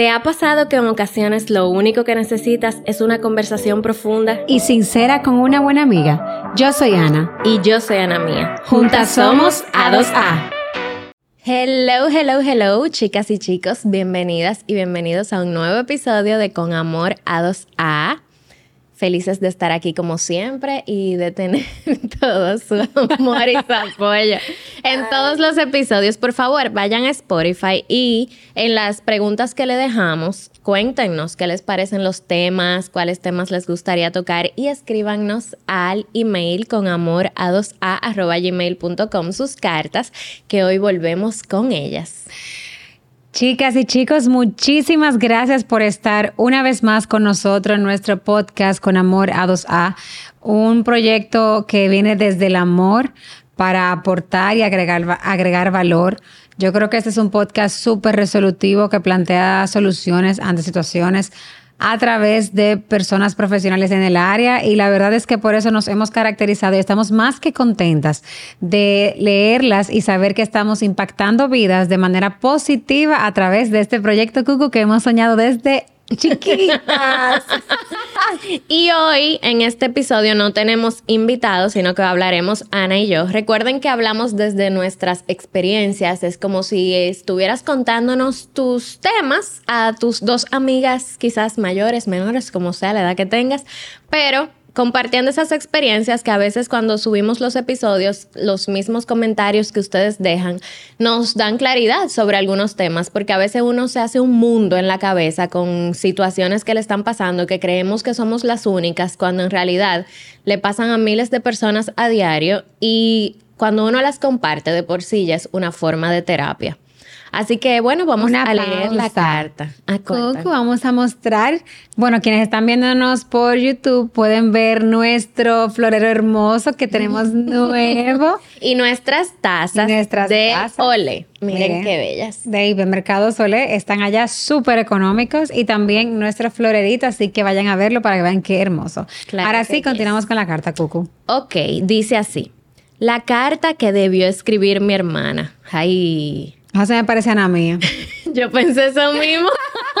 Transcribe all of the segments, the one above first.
¿Te ha pasado que en ocasiones lo único que necesitas es una conversación profunda y sincera con una buena amiga? Yo soy Ana. Y yo soy Ana Mía. Juntas somos A2A. Hello, hello, hello, chicas y chicos. Bienvenidas y bienvenidos a un nuevo episodio de Con Amor A2A felices de estar aquí como siempre y de tener todo su amor y su apoyo en todos los episodios. Por favor, vayan a Spotify y en las preguntas que le dejamos, cuéntenos qué les parecen los temas, cuáles temas les gustaría tocar y escríbanos al email con amor a 2a gmail.com sus cartas que hoy volvemos con ellas. Chicas y chicos, muchísimas gracias por estar una vez más con nosotros en nuestro podcast Con Amor A2A, un proyecto que viene desde el amor para aportar y agregar, agregar valor. Yo creo que este es un podcast súper resolutivo que plantea soluciones ante situaciones a través de personas profesionales en el área y la verdad es que por eso nos hemos caracterizado y estamos más que contentas de leerlas y saber que estamos impactando vidas de manera positiva a través de este proyecto Cucu que hemos soñado desde chiquitas. y hoy en este episodio no tenemos invitados, sino que hablaremos Ana y yo. Recuerden que hablamos desde nuestras experiencias. Es como si estuvieras contándonos tus temas a tus dos amigas, quizás mayores, menores, como sea la edad que tengas, pero compartiendo esas experiencias que a veces cuando subimos los episodios, los mismos comentarios que ustedes dejan nos dan claridad sobre algunos temas, porque a veces uno se hace un mundo en la cabeza con situaciones que le están pasando, que creemos que somos las únicas, cuando en realidad le pasan a miles de personas a diario y cuando uno las comparte de por sí ya es una forma de terapia. Así que bueno, vamos a leer la carta. A vamos a mostrar, bueno, quienes están viéndonos por YouTube pueden ver nuestro florero hermoso que tenemos nuevo. y nuestras tazas de Ole. Miren, qué bellas. De Hipermercado Sole están allá súper económicos y también nuestra florerita, así que vayan a verlo para que vean qué hermoso. Ahora sí, continuamos con la carta, Cucu. Ok, dice así. La carta que debió escribir mi hermana. Ay, José me parece a Ana mía. Yo pensé eso mismo.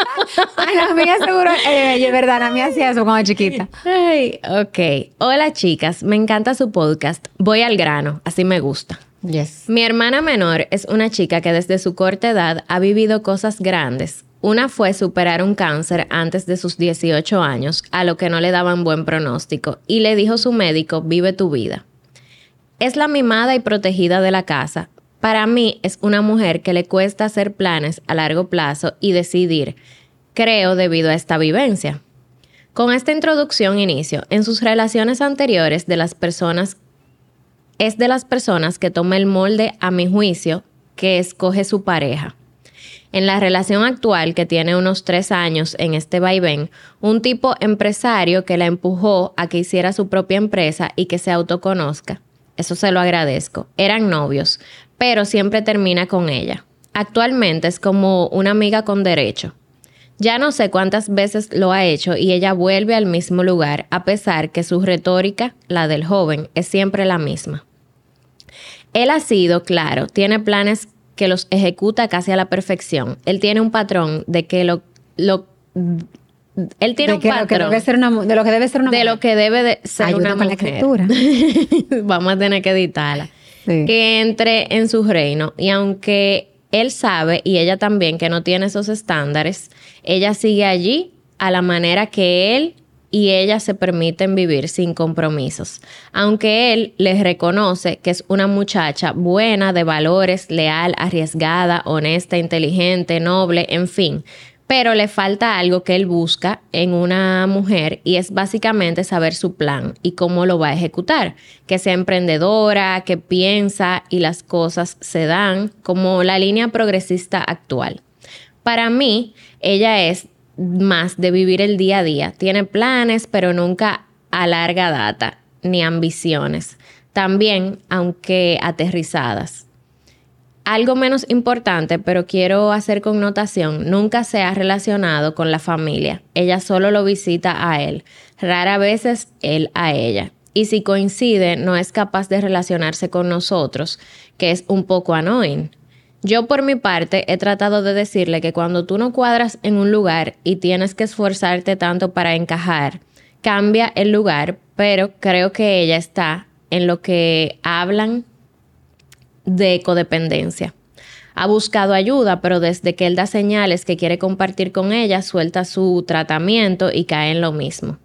Ana mía seguro, eh, es verdad, Ana mía hacía eso cuando chiquita. Ay, ok. Hola chicas, me encanta su podcast. Voy al grano, así me gusta. Yes. Mi hermana menor es una chica que desde su corta edad ha vivido cosas grandes. Una fue superar un cáncer antes de sus 18 años, a lo que no le daban buen pronóstico, y le dijo su médico, vive tu vida. Es la mimada y protegida de la casa, para mí es una mujer que le cuesta hacer planes a largo plazo y decidir, creo, debido a esta vivencia. Con esta introducción inicio, en sus relaciones anteriores de las personas, es de las personas que toma el molde, a mi juicio, que escoge su pareja. En la relación actual, que tiene unos tres años en este vaivén, un tipo empresario que la empujó a que hiciera su propia empresa y que se autoconozca. Eso se lo agradezco. Eran novios, pero siempre termina con ella. Actualmente es como una amiga con derecho. Ya no sé cuántas veces lo ha hecho y ella vuelve al mismo lugar, a pesar que su retórica, la del joven, es siempre la misma. Él ha sido, claro, tiene planes que los ejecuta casi a la perfección. Él tiene un patrón de que lo... lo él tiene un patrón de lo que debe ser una de lo que debe de ser una mujer. la escritura. Vamos a tener que editarla que entre en su reino. Y aunque él sabe y ella también que no tiene esos estándares, ella sigue allí a la manera que él y ella se permiten vivir sin compromisos. Aunque él les reconoce que es una muchacha buena, de valores, leal, arriesgada, honesta, inteligente, noble, en fin, pero le falta algo que él busca en una mujer y es básicamente saber su plan y cómo lo va a ejecutar, que sea emprendedora, que piensa y las cosas se dan como la línea progresista actual. Para mí, ella es más de vivir el día a día, tiene planes, pero nunca a larga data, ni ambiciones, también aunque aterrizadas. Algo menos importante, pero quiero hacer connotación, nunca se ha relacionado con la familia. Ella solo lo visita a él, rara veces él a ella. Y si coincide, no es capaz de relacionarse con nosotros, que es un poco annoying. Yo por mi parte he tratado de decirle que cuando tú no cuadras en un lugar y tienes que esforzarte tanto para encajar, cambia el lugar, pero creo que ella está en lo que hablan de codependencia. Ha buscado ayuda, pero desde que él da señales que quiere compartir con ella, suelta su tratamiento y cae en lo mismo.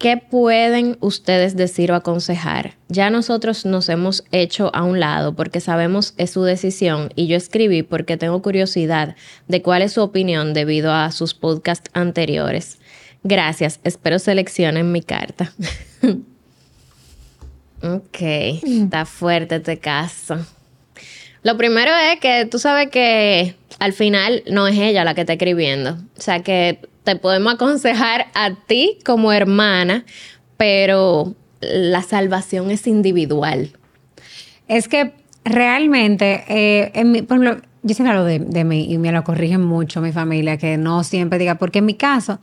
¿Qué pueden ustedes decir o aconsejar? Ya nosotros nos hemos hecho a un lado porque sabemos es su decisión y yo escribí porque tengo curiosidad de cuál es su opinión debido a sus podcasts anteriores. Gracias, espero seleccionen mi carta. ok, está fuerte este caso. Lo primero es que tú sabes que al final no es ella la que está escribiendo. O sea que te podemos aconsejar a ti como hermana, pero la salvación es individual. Es que realmente, eh, en por ejemplo, yo siempre hablo de, de, mí y me lo corrigen mucho mi familia, que no siempre diga, porque en mi caso,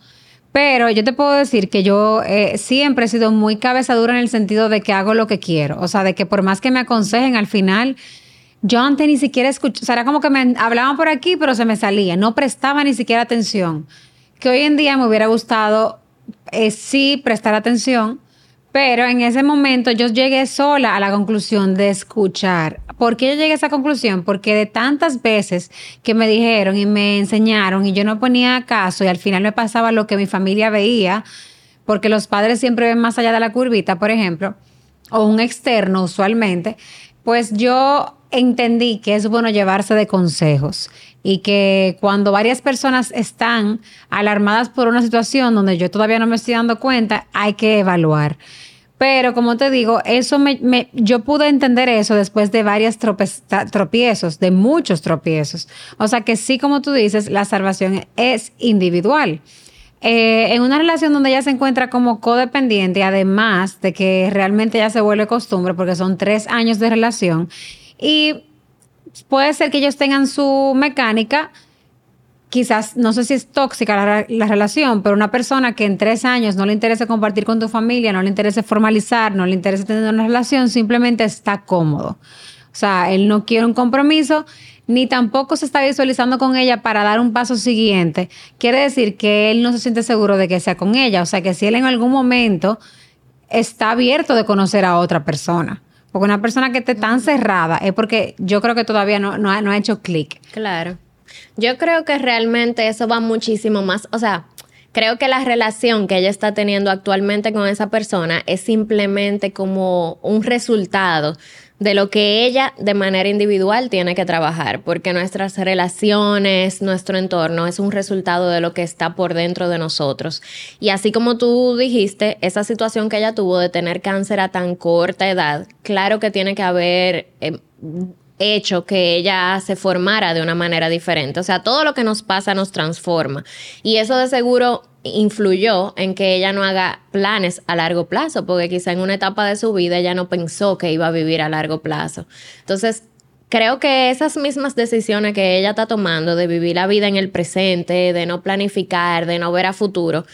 pero yo te puedo decir que yo eh, siempre he sido muy cabezadura en el sentido de que hago lo que quiero, o sea, de que por más que me aconsejen al final, yo antes ni siquiera escuchaba, o sea, era como que me hablaban por aquí, pero se me salía, no prestaba ni siquiera atención que hoy en día me hubiera gustado eh, sí prestar atención, pero en ese momento yo llegué sola a la conclusión de escuchar. ¿Por qué yo llegué a esa conclusión? Porque de tantas veces que me dijeron y me enseñaron y yo no ponía caso y al final me pasaba lo que mi familia veía, porque los padres siempre ven más allá de la curvita, por ejemplo, o un externo usualmente, pues yo entendí que es bueno llevarse de consejos y que cuando varias personas están alarmadas por una situación donde yo todavía no me estoy dando cuenta, hay que evaluar. Pero como te digo, eso me, yo pude entender eso después de varios tropiezos, de muchos tropiezos. O sea que sí, como tú dices, la salvación es individual. Eh, en una relación donde ella se encuentra como codependiente, además de que realmente ya se vuelve costumbre, porque son tres años de relación, y puede ser que ellos tengan su mecánica, quizás, no sé si es tóxica la, relación, pero una persona que en tres años no le interesa compartir con tu familia, no le interesa formalizar, no le interesa tener una relación, simplemente está cómodo. O sea, él no quiere un compromiso, ni tampoco se está visualizando con ella para dar un paso siguiente. Quiere decir que él no se siente seguro de que sea con ella. O sea, que si él en algún momento está abierto de conocer a otra persona. Porque una persona que esté tan cerrada es porque yo creo que todavía no, no, ha, hecho clic. Claro. Yo creo que realmente eso va muchísimo más, o sea, creo que la relación que ella está teniendo actualmente con esa persona es simplemente como un resultado de lo que ella de manera individual tiene que trabajar, porque nuestras relaciones, nuestro entorno es un resultado de lo que está por dentro de nosotros. Y así como tú dijiste, esa situación que ella tuvo de tener cáncer a tan corta edad, claro que tiene que haber... Eh, hecho que ella se formara de una manera diferente. O sea, todo lo que nos pasa nos transforma. Y eso de seguro influyó en que ella no haga planes a largo plazo, porque quizá en una etapa de su vida ella no pensó que iba a vivir a largo plazo. Entonces, creo que esas mismas decisiones que ella está tomando de vivir la vida en el presente, de no planificar, de no ver a futuro,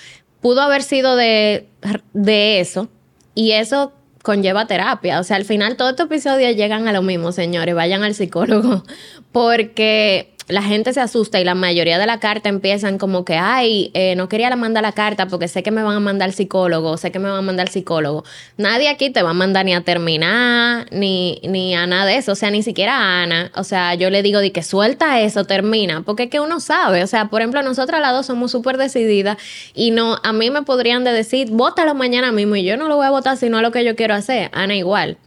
pudo haber sido de, de eso. Y eso conlleva terapia. O sea, al final todos estos episodios llegan a lo mismo, señores. Vayan al psicólogo. Porque la gente se asusta y la mayoría de la carta empiezan como que, ay, eh, no quería la mandar la carta porque sé que me van a mandar psicólogo, sé que me van a mandar psicólogo. Nadie aquí te va a mandar ni a terminar, ni, ni a nada de eso, o sea, ni siquiera a Ana. O sea, yo le digo de que suelta eso, termina, porque es que uno sabe, o sea, por ejemplo, nosotras las dos somos súper decididas y no, a mí me podrían de decir, bótalo mañana mismo y yo no lo voy a votar sino a lo que yo quiero hacer. Ana igual.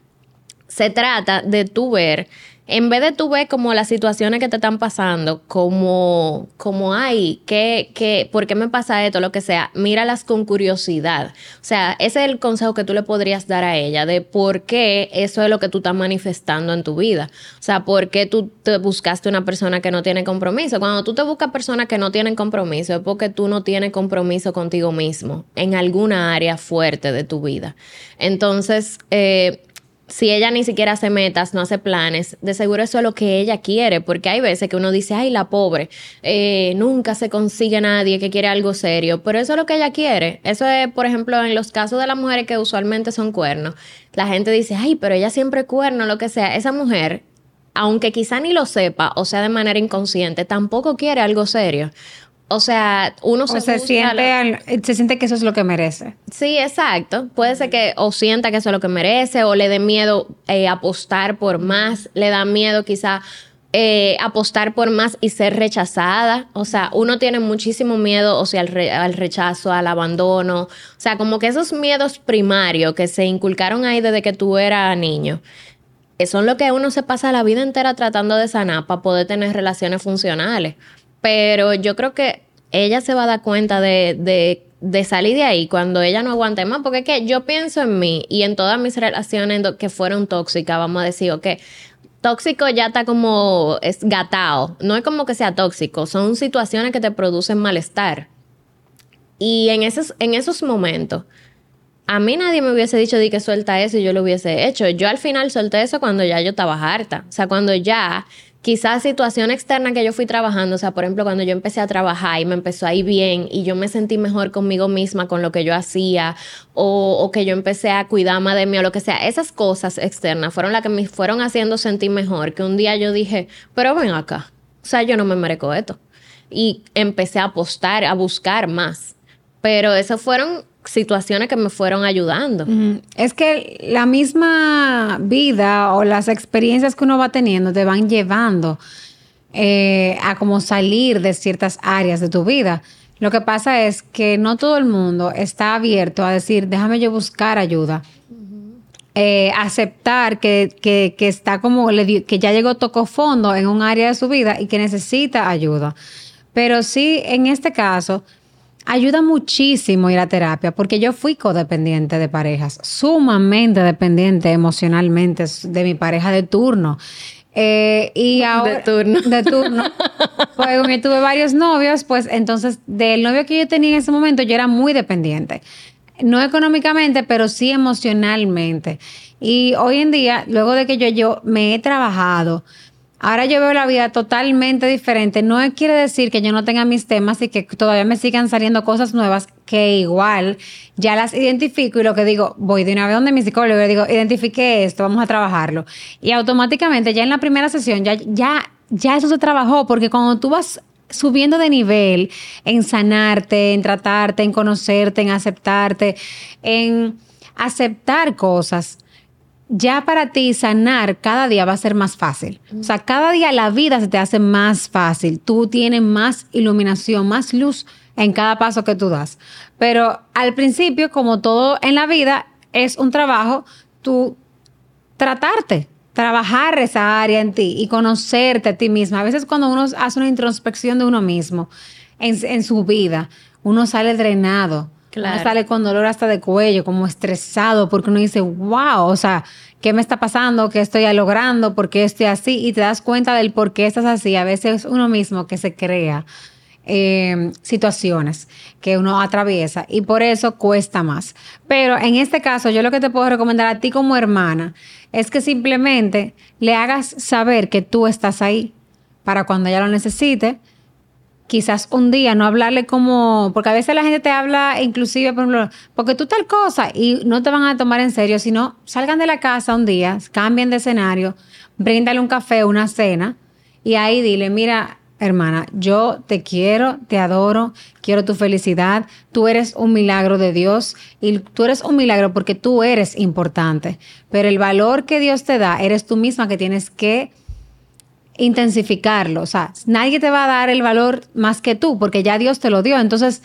Se trata de tú ver en vez de tú ver como las situaciones que te están pasando, como, como ay, ¿qué, qué, ¿por qué me pasa esto? Lo que sea, míralas con curiosidad. O sea, ese es el consejo que tú le podrías dar a ella de por qué eso es lo que tú estás manifestando en tu vida. O sea, por qué tú te buscaste una persona que no tiene compromiso. Cuando tú te buscas personas que no tienen compromiso, es porque tú no tienes compromiso contigo mismo en alguna área fuerte de tu vida. Entonces, eh, si ella ni siquiera hace metas, no hace planes, de seguro eso es lo que ella quiere, porque hay veces que uno dice, ay, la pobre, eh, nunca se consigue nadie que quiere algo serio, pero eso es lo que ella quiere. Eso es, por ejemplo, en los casos de las mujeres que usualmente son cuernos, la gente dice, ay, pero ella siempre cuerno, lo que sea. Esa mujer aunque quizá ni lo sepa o sea de manera inconsciente, tampoco quiere algo serio. O sea, uno se, siente, se siente que eso es lo que merece. Sí, exacto. Puede ser que o sienta que eso es lo que merece o le dé miedo eh, apostar por más, le da miedo quizá eh, apostar por más y ser rechazada. O sea, uno tiene muchísimo miedo, o sea, al, rechazo, al abandono. O sea, como que esos miedos primarios que se inculcaron ahí desde que tú eras niño, son lo que uno se pasa la vida entera tratando de sanar para poder tener relaciones funcionales. Pero yo creo que ella se va a dar cuenta de, de, salir de ahí cuando ella no aguante más, porque es que yo pienso en mí y en todas mis relaciones que fueron tóxicas, vamos a decir, ok, tóxico ya está como es gatao. No es como que sea tóxico, son situaciones que te producen malestar. Y en esos, en esos momentos, a mí nadie me hubiese dicho de que suelta eso y yo lo hubiese hecho. Yo al final solté eso cuando ya yo estaba harta. O sea, cuando ya quizás situación externa que yo fui trabajando, o sea, por ejemplo, cuando yo empecé a trabajar y me empezó a ir bien y yo me sentí mejor conmigo misma con lo que yo hacía o, que yo empecé a cuidar más de mí o lo que sea, esas cosas externas fueron las que me fueron haciendo sentir mejor, que un día yo dije, pero ven acá, o sea, yo no me merezco esto. Y empecé a apostar, a buscar más. Pero esas fueron situaciones que me fueron ayudando. Es que la misma vida o las experiencias que uno va teniendo te van llevando eh, a como salir de ciertas áreas de tu vida. Lo que pasa es que no todo el mundo está abierto a decir, déjame yo buscar ayuda. Eh, aceptar que, que, está como, que ya llegó, tocó fondo en un área de su vida y que necesita ayuda. Pero sí, en este caso, ayuda muchísimo ir a terapia porque yo fui codependiente de parejas, sumamente dependiente emocionalmente de mi pareja de turno. Eh, y ahora, de turno. De turno. pues tuve varios novios, pues entonces del novio que yo tenía en ese momento yo era muy dependiente. No económicamente, pero sí emocionalmente. Y hoy en día, luego de que yo, yo me he trabajado, Ahora yo veo la vida totalmente diferente. No quiere decir que yo no tenga mis temas y que todavía me sigan saliendo cosas nuevas que igual ya las identifico y lo que digo, voy de una vez donde mi psicólogo y digo, identifique esto, vamos a trabajarlo. Y automáticamente ya en la primera sesión ya, ya, ya eso se trabajó porque cuando tú vas subiendo de nivel en sanarte, en tratarte, en conocerte, en aceptarte, en aceptar cosas, ya para ti sanar cada día va a ser más fácil. O sea, cada día la vida se te hace más fácil. Tú tienes más iluminación, más luz en cada paso que tú das. Pero al principio, como todo en la vida, es un trabajo, tú tratarte, trabajar esa área en ti y conocerte a ti misma. A veces cuando uno hace una introspección de uno mismo en, en su vida, uno sale drenado Claro. sale con dolor hasta de cuello, como estresado, porque uno dice, wow, o sea, ¿qué me está pasando? ¿Qué estoy logrando? ¿Por qué estoy así? Y te das cuenta del por qué estás así. A veces uno mismo que se crea em, situaciones que uno atraviesa y por eso cuesta más. Pero en este caso, yo lo que te puedo recomendar a ti como hermana es que simplemente le hagas saber que tú estás ahí para cuando ella lo necesite quizás un día no hablarle como, porque a veces la gente te habla inclusive, por ejemplo, porque tú tal cosa y no te van a tomar en serio, sino salgan de la casa un día, cambien de escenario, bríndale un café, una cena y ahí dile, mira, hermana, yo te quiero, te adoro, quiero tu felicidad, tú eres un milagro de Dios y tú eres un milagro porque tú eres importante, pero el valor que Dios te da, eres tú misma que tienes que intensificarlo. O sea, nadie te va a dar el valor más que tú, porque ya Dios te lo dio. Entonces,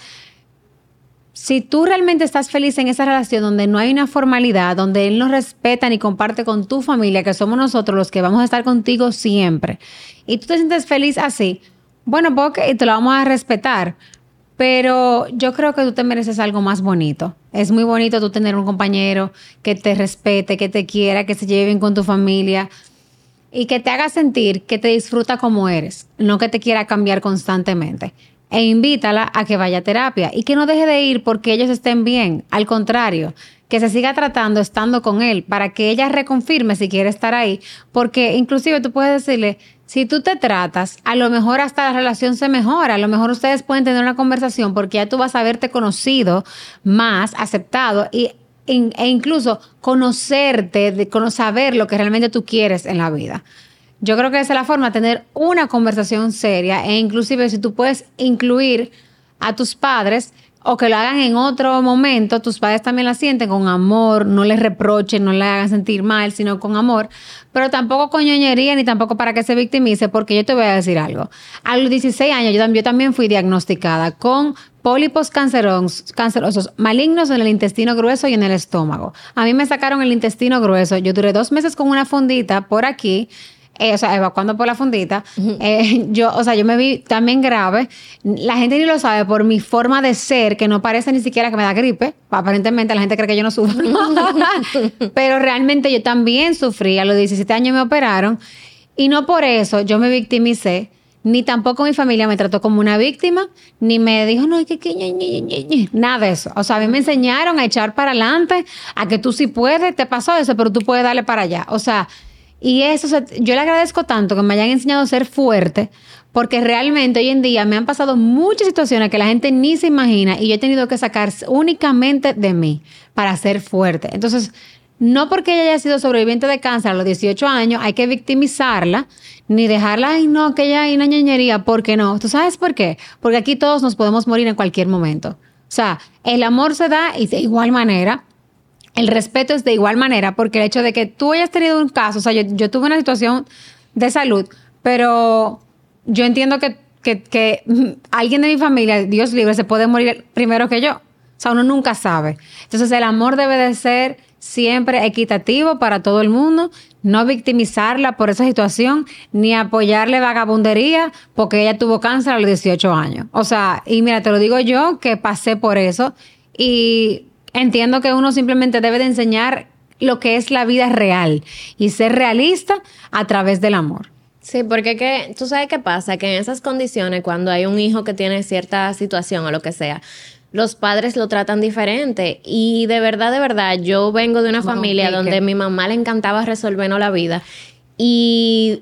si tú realmente estás feliz en esa relación donde no hay una formalidad, donde Él nos respeta ni comparte con tu familia, que somos nosotros los que vamos a estar contigo siempre, y tú te sientes feliz así, bueno, pues, te lo vamos a respetar. Pero yo creo que tú te mereces algo más bonito. Es muy bonito tú tener un compañero que te respete, que te quiera, que se lleve bien con tu familia y que te haga sentir que te disfruta como eres, no que te quiera cambiar constantemente. E invítala a que vaya a terapia y que no deje de ir porque ellos estén bien. Al contrario, que se siga tratando estando con él para que ella reconfirme si quiere estar ahí. Porque inclusive tú puedes decirle, si tú te tratas, a lo mejor hasta la relación se mejora, a lo mejor ustedes pueden tener una conversación porque ya tú vas a haberte conocido más, aceptado y e incluso conocerte, de saber lo que realmente tú quieres en la vida. yo creo que esa es la forma de tener una conversación seria e inclusive si tú puedes incluir a tus padres o que lo hagan en otro momento, tus padres también la sienten con amor, no les reprochen, no le hagan sentir mal, sino con amor, pero tampoco con ñoñería ni tampoco para que se victimice, porque yo te voy a decir algo. A los 16 años yo, también fui diagnosticada con pólipos cancerosos, cancerosos malignos en el intestino grueso y en el estómago. A mí me sacaron el intestino grueso, yo duré dos meses con una fondita por aquí eh, o sea, evacuando por la fundita, eh, yo, o sea, yo me vi también grave. La gente ni lo sabe por mi forma de ser, que no parece ni siquiera que me da gripe. Aparentemente la gente cree que yo no sufro. Pero realmente yo también sufrí. A los 17 años me operaron. Y no por eso yo me victimicé ni tampoco mi familia me trató como una víctima, ni me dijo, no, que, que, nada de eso. O sea, a mí me enseñaron a echar para adelante, a que tú sí puedes, te pasó eso, pero tú puedes darle para allá. O sea, y eso, yo le agradezco tanto que me hayan enseñado a ser fuerte, porque realmente hoy en día me han pasado muchas situaciones que la gente ni se imagina y yo he tenido que sacar únicamente de mí para ser fuerte. Entonces, no porque ella haya sido sobreviviente de cáncer a los 18 años, hay que victimizarla, ni dejarla, ay, no, que ella hay una ñoñería, ¿por qué no? ¿Tú sabes por qué? Porque aquí todos nos podemos morir en cualquier momento. O sea, el amor se da y de igual manera el respeto es de igual manera, porque el hecho de que tú hayas tenido un caso, o sea, yo, tuve una situación de salud, pero yo entiendo que, que, alguien de mi familia, Dios libre, se puede morir primero que yo. O sea, uno nunca sabe. Entonces, el amor debe de ser siempre equitativo para todo el mundo, no victimizarla por esa situación, ni apoyarle vagabundería porque ella tuvo cáncer a los 18 años. O sea, y mira, te lo digo yo que pasé por eso y entiendo que uno simplemente debe de enseñar lo que es la vida real y ser realista a través del amor. Sí, porque que, tú sabes qué pasa, que en esas condiciones, cuando hay un hijo que tiene cierta situación o lo que sea, los padres lo tratan diferente. Y de verdad, de verdad, yo vengo de una familia donde mi mamá le encantaba resolvernos la vida. Y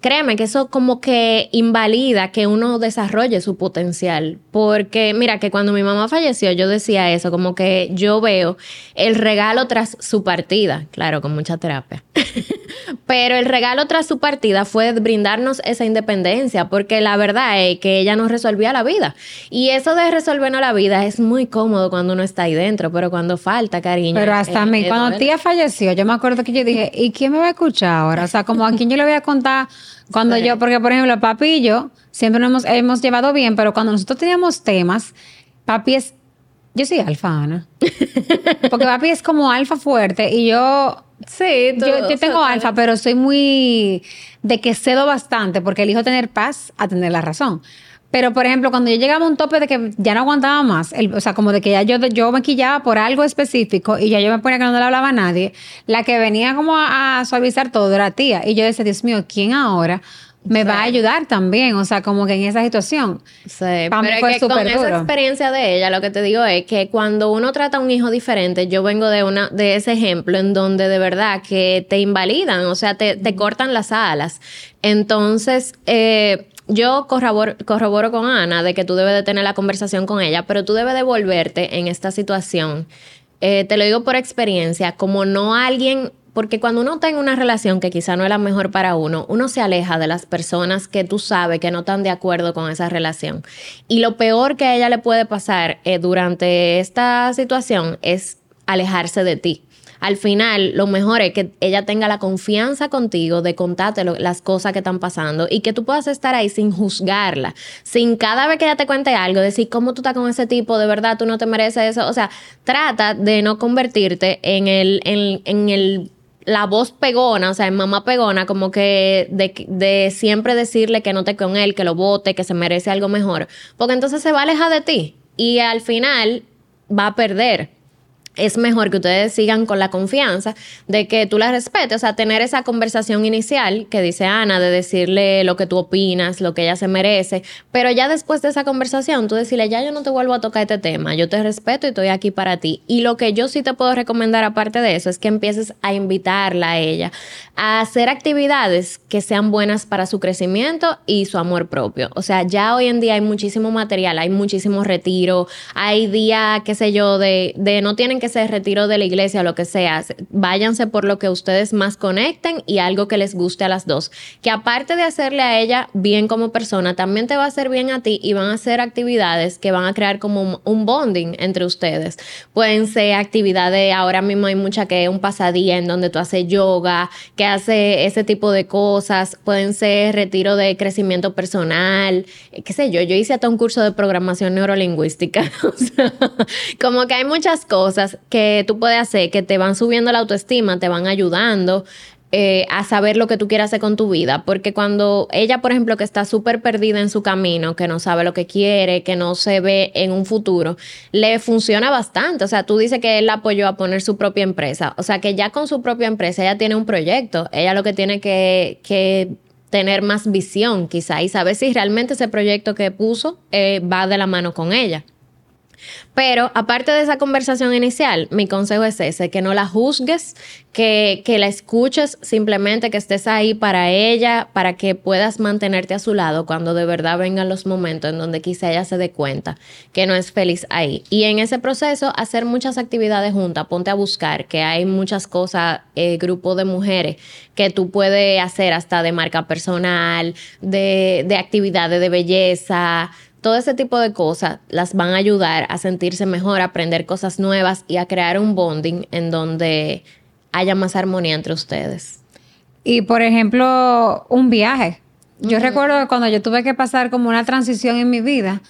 créeme que eso como que invalida que uno desarrolle su potencial. Porque mira que cuando mi mamá falleció yo decía eso, como que yo veo el regalo tras su partida, claro, con mucha terapia. Pero el regalo tras su partida fue brindarnos esa independencia, porque la verdad es que ella nos resolvía la vida. Y eso de resolvernos la vida es muy cómodo cuando uno está ahí dentro, pero cuando falta cariño. Pero hasta a mí, cuando tía falleció, yo me acuerdo que yo dije, ¿y quién me va a escuchar ahora? O sea, como a quién yo le voy a contar cuando yo, porque por ejemplo, papi y yo siempre nos hemos, hemos llevado bien, pero cuando nosotros teníamos temas, papi es yo soy alfa, Ana. Porque papi es como alfa fuerte y yo Sí, yo, tengo alfa, pero soy muy de que cedo bastante porque elijo tener paz a tener la razón. Pero, por ejemplo, cuando yo llegaba a un tope de que ya no aguantaba más, o sea, como de que ya yo, yo me quillaba por algo específico y ya yo me ponía que no le hablaba a nadie, la que venía como a, a suavizar todo era tía. Y yo decía, Dios mío, ¿quién ahora? me va a ayudar también, o sea, como que en esa situación. Sí, pero es que con esa experiencia de ella, lo que te digo es que cuando uno trata a un hijo diferente, yo vengo de una de ese ejemplo en donde de verdad que te invalidan, o sea, te, te cortan las alas. Entonces, eh, yo corroboro, con Ana de que tú debes de tener la conversación con ella, pero tú debes de volverte en esta situación. Eh, te lo digo por experiencia, como no alguien porque cuando uno está en una relación que quizá no es la mejor para uno, uno se aleja de las personas que tú sabes que no están de acuerdo con esa relación. Y lo peor que a ella le puede pasar eh, durante esta situación es alejarse de ti al final lo mejor es que ella tenga la confianza contigo de contarte las cosas que están pasando y que tú puedas estar ahí sin juzgarla, sin cada vez que ella te cuente algo, decir cómo tú estás con ese tipo, de verdad tú no te mereces eso. O sea, trata de no convertirte en el, en, en el la voz pegona, o sea, en mamá pegona, como que de, de, siempre decirle que no te con él, que lo vote, que se merece algo mejor, porque entonces se va a alejar de ti y al final va a perder es mejor que ustedes sigan con la confianza de que tú la respetes, o sea, tener esa conversación inicial que dice Ana, de decirle lo que tú opinas, lo que ella se merece, pero ya después de esa conversación, tú decirle, ya yo no te vuelvo a tocar este tema, yo te respeto y estoy aquí para ti. Y lo que yo sí te puedo recomendar aparte de eso es que empieces a invitarla a ella a hacer actividades que sean buenas para su crecimiento y su amor propio. O sea, ya hoy en día hay muchísimo material, hay muchísimo retiro, hay días, qué sé yo, de, de no tienen que ser retiro de la iglesia o lo que sea. Váyanse por lo que ustedes más conecten y algo que les guste a las dos. Que aparte de hacerle a ella bien como persona, también te va a hacer bien a ti y van a hacer actividades que van a crear como un bonding entre ustedes. Pueden ser actividades, ahora mismo hay mucha que es un pasadía en donde tú haces yoga, que hace ese tipo de cosas. Pueden ser retiro de crecimiento personal, eh, qué sé yo. Yo hice hasta un curso de programación neurolingüística. como que hay muchas cosas que tú puedes hacer que te van subiendo la autoestima, te van ayudando. Eh, a saber lo que tú quieras hacer con tu vida. Porque cuando ella, por ejemplo, que está súper perdida en su camino, que no sabe lo que quiere, que no se ve en un futuro, le funciona bastante. O sea, tú dices que él la apoyó a poner su propia empresa. O sea, que ya con su propia empresa ella tiene un proyecto. Ella lo que tiene que, que tener más visión quizá y saber si realmente ese proyecto que puso eh, va de la mano con ella. Pero aparte de esa conversación inicial, mi consejo es ese, que no la juzgues, que, que, la escuches, simplemente que estés ahí para ella, para que puedas mantenerte a su lado cuando de verdad vengan los momentos en donde quizá ella se dé cuenta que no es feliz ahí. Y en ese proceso, hacer muchas actividades juntas, ponte a buscar, que hay muchas cosas, eh, grupo de mujeres que tú puedes hacer hasta de marca personal, de, de actividades de belleza, todo ese tipo de cosas las van a ayudar a sentirse mejor, a aprender cosas nuevas y a crear un bonding en donde haya más armonía entre ustedes. Y por ejemplo, un viaje. Yo recuerdo que cuando yo tuve que pasar como una transición en mi vida,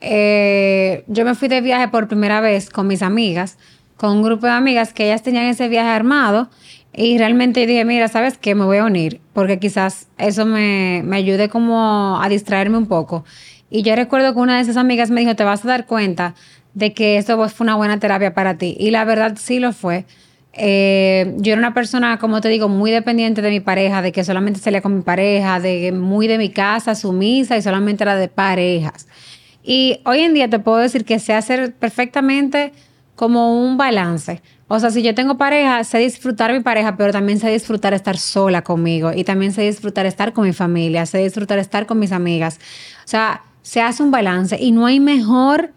eh, yo me fui de viaje por primera vez con mis amigas, con un grupo de amigas que ellas tenían ese viaje armado y realmente dije, mira, ¿sabes qué? Me voy a unir porque quizás eso me, me ayude como a distraerme un poco. Y yo recuerdo que una de esas amigas me dijo, te vas a dar cuenta de que esto fue una buena terapia para ti. Y la verdad sí lo fue. Eh, yo era una persona, como te digo, muy dependiente de mi pareja, de que solamente salía con mi pareja, de muy de mi casa, sumisa y solamente era de parejas. Y hoy en día te puedo decir que sé hacer perfectamente como un balance. O sea, si yo tengo pareja, sé disfrutar mi pareja, pero también sé disfrutar estar sola conmigo y también sé disfrutar estar con mi familia, sé disfrutar estar con mis amigas. O sea, se hace un balance y no hay mejor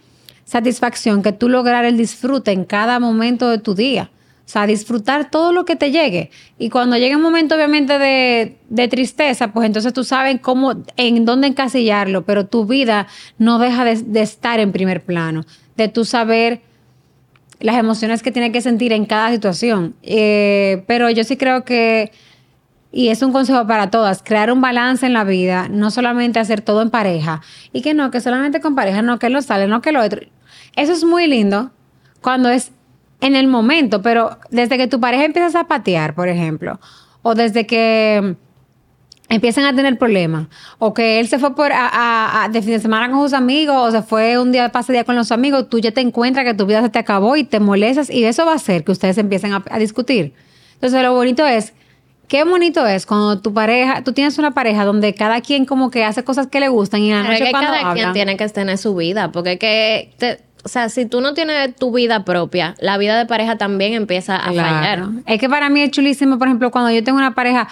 satisfacción que tú lograr el disfrute en cada momento de tu día. O sea, disfrutar todo lo que te llegue. Y cuando llegue un momento, obviamente, de, tristeza, pues entonces tú sabes cómo, en dónde encasillarlo, pero tu vida no deja de, estar en primer plano, de tú saber las emociones que tienes que sentir en cada situación. Eh, pero yo sí creo que y es un consejo para todas, crear un balance en la vida, no solamente hacer todo en pareja. Y que no, que solamente con pareja, no que lo sale, no que lo otro. Eso es muy lindo cuando es en el momento, pero desde que tu pareja empieza a patear, por ejemplo, o desde que empiezan a tener problemas, o que él se fue por a, de fin de semana con sus amigos, o se fue un día de pase día con los amigos, tú ya te encuentras que tu vida se te acabó y te molestas, y eso va a hacer que ustedes empiecen a discutir. Entonces, lo bonito es Qué bonito es cuando tu pareja, tú tienes una pareja donde cada quien como que hace cosas que le gustan y en la noche que cada quien tiene que tener su vida, porque que o sea, si tú no tienes tu vida propia, la vida de pareja también empieza a fallar. Es que para mí es chulísimo, por ejemplo, cuando yo tengo una pareja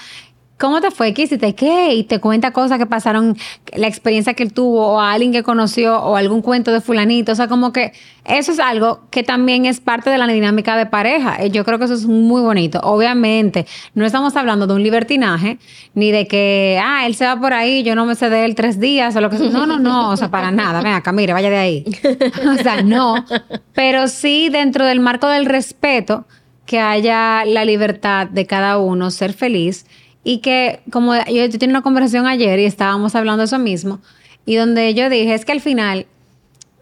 ¿Cómo te fue? ¿Qué hiciste? ¿Qué? Y te cuenta cosas que pasaron, la experiencia que él tuvo, o a alguien que conoció, o algún cuento de fulanito. O sea, como que eso es algo que también es parte de la dinámica de pareja. Yo creo que eso es muy bonito. Obviamente, no estamos hablando de un libertinaje, ni de que, ah, él se va por ahí, yo no me sé de él tres días, o lo que sea. No, no, no, o sea, para nada. Ven acá, mire, vaya de ahí. O sea, no. Pero sí, dentro del marco del respeto, que haya la libertad de cada uno, ser feliz y que, como yo, yo tenía una conversación ayer y estábamos hablando de eso mismo, y donde yo dije, es que al final,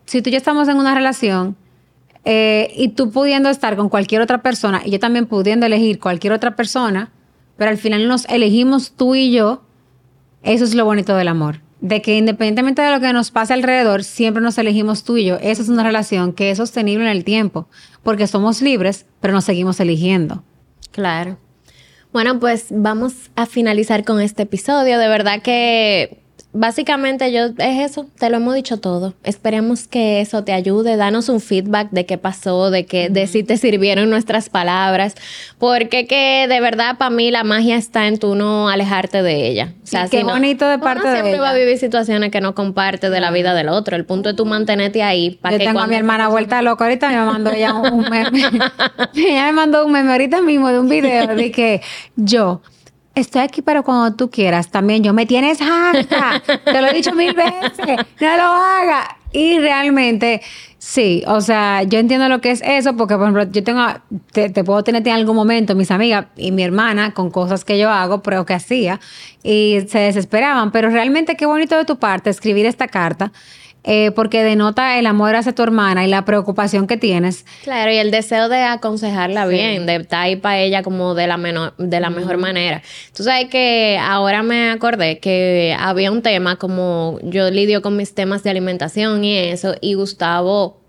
si tú y yo estamos en una relación eh, y tú pudiendo estar con cualquier otra persona y yo también pudiendo elegir cualquier otra persona, pero al final nos elegimos tú y yo, eso es lo bonito del amor. De que independientemente de lo que nos pase alrededor, siempre nos elegimos tú y yo. Esa es una relación que es sostenible en el tiempo, porque somos libres, pero nos seguimos eligiendo. Claro. Bueno, pues vamos a finalizar con este episodio. De verdad que básicamente yo es eso, te lo hemos dicho todo. Esperemos que eso te ayude, danos un feedback de qué pasó, de que de si te sirvieron nuestras palabras, porque que de verdad para mí la magia está en tú no alejarte de ella. O sea, qué bonito de parte de siempre va a vivir situaciones que no comparte de la vida del otro. El punto es tú mantenerte ahí para yo tengo a mi hermana vuelta loca ahorita me mandó ella un meme. ella me mandó un meme ahorita mismo de un video de que yo estoy aquí pero cuando tú quieras. También yo me tienes harta. Te lo he dicho mil veces. No lo haga. Y realmente, sí, o sea, yo entiendo lo que es eso, porque por ejemplo, yo tengo, te, puedo tener en algún momento mis amigas y mi hermana con cosas que yo hago, pero que hacía, y se desesperaban. Pero realmente qué bonito de tu parte escribir esta carta eh, porque denota el amor hacia tu hermana y la preocupación que tienes. Claro, y el deseo de aconsejarla bien, de estar ahí para ella como de la, de la mejor manera. Tú sabes que ahora me acordé que había un tema como yo lidio con mis temas de alimentación y eso, y Gustavo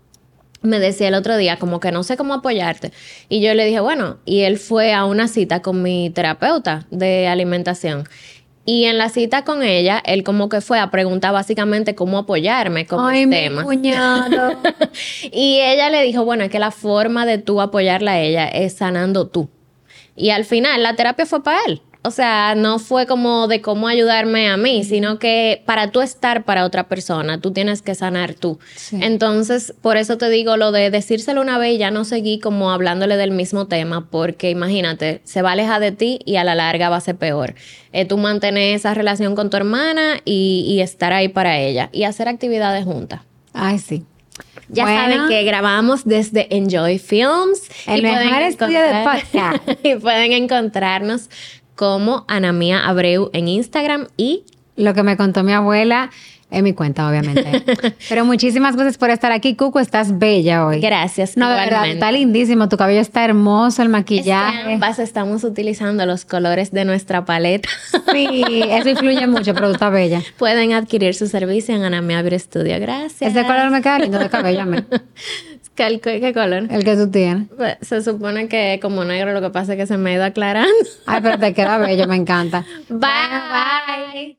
me decía el otro día como que no sé cómo apoyarte. Y yo le dije, bueno, y él fue a una cita con mi terapeuta de alimentación. Y en la cita con ella, él como que fue a preguntar básicamente cómo apoyarme con Ay, el tema. y ella le dijo, bueno, es que la forma de tú apoyarla a ella es sanando tú. Y al final la terapia fue para él. O sea, no fue como de cómo ayudarme a mí, sino que para tú estar para otra persona, tú tienes que sanar tú. Entonces, por eso te digo lo de decírselo una vez y ya no seguí como hablándole del mismo tema, porque imagínate, se va a alejar de ti y a la larga va a ser peor. Eh, tú mantener esa relación con tu hermana y, estar ahí para ella y hacer actividades juntas. Ay, sí. Ya saben que grabamos desde Enjoy Films. El mejor estudio de podcast. y pueden encontrarnos como Anamía Abreu en Instagram y lo que me contó mi abuela en mi cuenta, obviamente. Pero muchísimas gracias por estar aquí, Cuco. Estás bella hoy. Gracias. No, de verdad, está lindísimo. Tu cabello está hermoso, el maquillaje. ambas estamos utilizando los colores de nuestra paleta. Sí, eso influye mucho, pero está bella. Pueden adquirir su servicio en Anamia Abreu Studio. Gracias. Ese color me queda lindo de cabello, ¿Qué, ¿Qué, color? El que tú tienes. Pues, se supone que como negro, lo que pasa es que se me ha ido aclarando. Ay, pero te queda bello, me encanta. bye. bye.